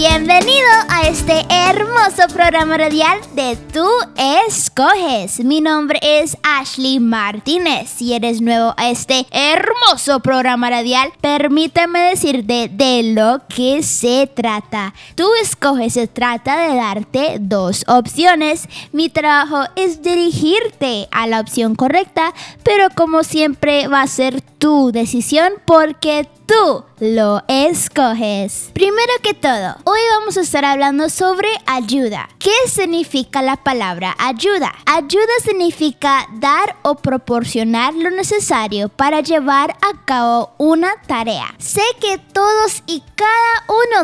Bienvenido a este hermoso programa radial de Tú Escoges. Mi nombre es Ashley Martínez. Si eres nuevo a este hermoso programa radial, permítame decirte de lo que se trata. Tú Escoges se trata de darte dos opciones. Mi trabajo es dirigirte a la opción correcta, pero como siempre va a ser tu decisión porque tú lo escoges. Primero que todo, hoy vamos a estar hablando sobre ayuda. ¿Qué significa la palabra ayuda? Ayuda significa dar o proporcionar lo necesario para llevar a cabo una tarea. Sé que todos y cada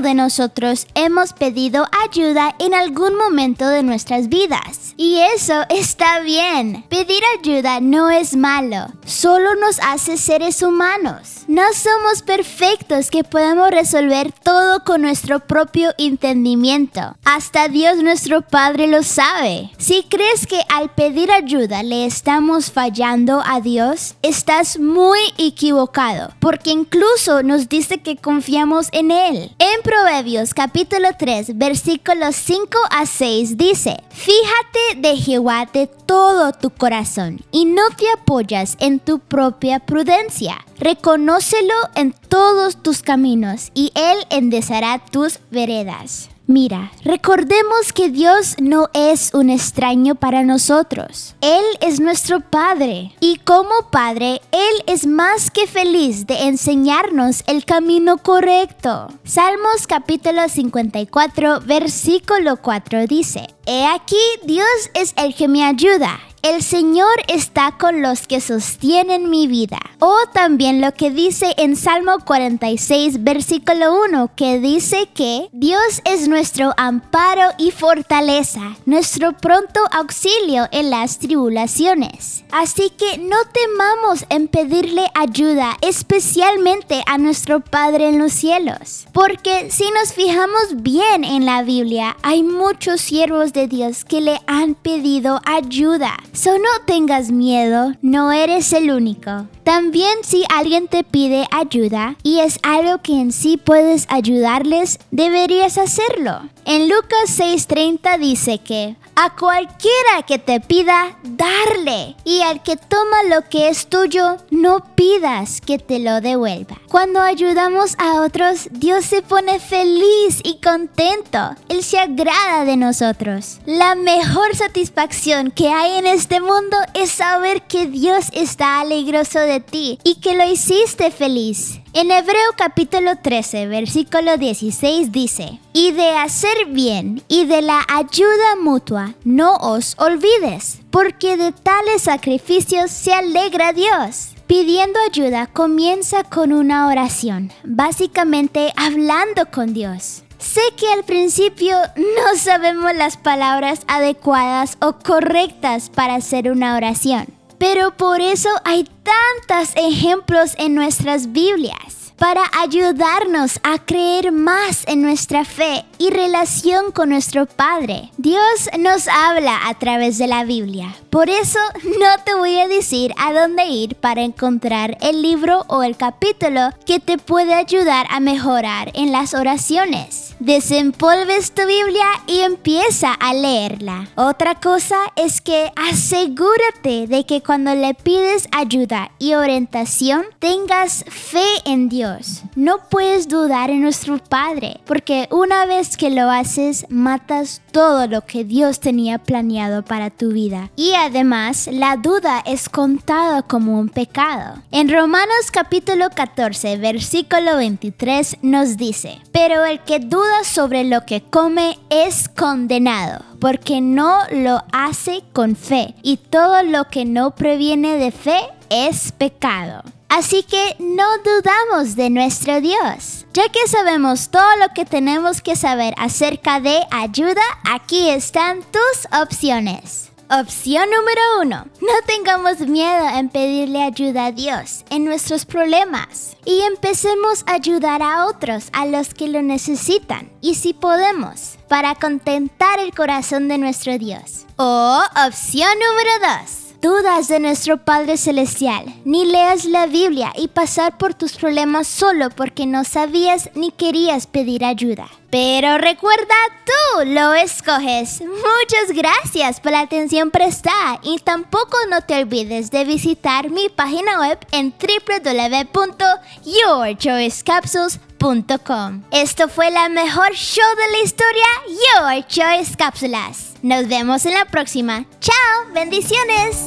de nosotros hemos pedido ayuda en algún momento de nuestras vidas. Y eso está bien. Pedir ayuda no es malo, solo nos hace seres humanos. No somos perfectos que podemos resolver todo con nuestro propio entendimiento. Hasta Dios nuestro Padre lo sabe. Si crees que al pedir ayuda le estamos fallando a Dios, estás muy equivocado, porque incluso nos dice que confiamos en Él. Proverbios capítulo 3, versículos 5 a 6 dice, Fíjate de Jehová de todo tu corazón y no te apoyas en tu propia prudencia. Reconócelo en todos tus caminos y Él enderezará tus veredas. Mira, recordemos que Dios no es un extraño para nosotros. Él es nuestro Padre y como Padre, Él es más que feliz de enseñarnos el camino correcto. Salmos capítulo 54, versículo 4 dice, He aquí, Dios es el que me ayuda. El Señor está con los que sostienen mi vida. O también lo que dice en Salmo 46, versículo 1, que dice que Dios es nuestro amparo y fortaleza, nuestro pronto auxilio en las tribulaciones. Así que no temamos en pedirle ayuda, especialmente a nuestro Padre en los cielos. Porque si nos fijamos bien en la Biblia, hay muchos siervos de Dios que le han pedido ayuda. So no tengas miedo, no eres el único. También si alguien te pide ayuda y es algo que en sí puedes ayudarles, deberías hacerlo. En Lucas 6:30 dice que a cualquiera que te pida, darle. Y al que toma lo que es tuyo, no pidas que te lo devuelva. Cuando ayudamos a otros, Dios se pone feliz y contento. Él se agrada de nosotros. La mejor satisfacción que hay en este mundo es saber que Dios está alegroso de ti y que lo hiciste feliz. En Hebreo capítulo 13, versículo 16 dice, y de hacer bien y de la ayuda mutua no os olvides, porque de tales sacrificios se alegra Dios. Pidiendo ayuda comienza con una oración, básicamente hablando con Dios. Sé que al principio no sabemos las palabras adecuadas o correctas para hacer una oración. Pero por eso hay tantos ejemplos en nuestras Biblias para ayudarnos a creer más en nuestra fe y relación con nuestro Padre. Dios nos habla a través de la Biblia. Por eso no te voy a decir a dónde ir para encontrar el libro o el capítulo que te puede ayudar a mejorar en las oraciones. Desempolves tu Biblia y empieza a leerla. Otra cosa es que asegúrate de que cuando le pides ayuda y orientación tengas fe en Dios. No puedes dudar en nuestro Padre, porque una vez que lo haces, matas todo lo que Dios tenía planeado para tu vida. Y además, la duda es contada como un pecado. En Romanos capítulo 14, versículo 23 nos dice, pero el que duda sobre lo que come es condenado, porque no lo hace con fe, y todo lo que no previene de fe es pecado. Así que no dudamos de nuestro Dios. Ya que sabemos todo lo que tenemos que saber acerca de ayuda, aquí están tus opciones. Opción número uno. No tengamos miedo en pedirle ayuda a Dios en nuestros problemas y empecemos a ayudar a otros, a los que lo necesitan, y si podemos, para contentar el corazón de nuestro Dios. O opción número dos dudas de nuestro Padre Celestial, ni leas la Biblia y pasar por tus problemas solo porque no sabías ni querías pedir ayuda. Pero recuerda, tú lo escoges. Muchas gracias por la atención prestada y tampoco no te olvides de visitar mi página web en www.yourchoicecapsules.com. Esto fue la mejor show de la historia, Your Choice Cápsulas. Nos vemos en la próxima. Chao, bendiciones.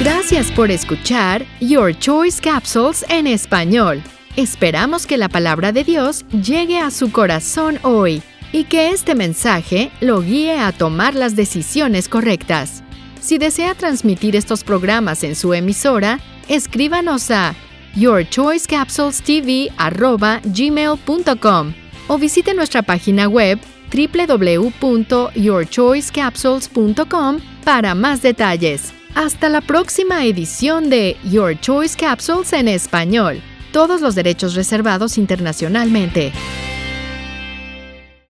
Gracias por escuchar Your Choice Capsules en español. Esperamos que la palabra de Dios llegue a su corazón hoy y que este mensaje lo guíe a tomar las decisiones correctas. Si desea transmitir estos programas en su emisora, escríbanos a yourchoicecapsulestv@gmail.com o visite nuestra página web www.yourchoicecapsules.com para más detalles. Hasta la próxima edición de Your Choice Capsules en español. Todos los derechos reservados internacionalmente.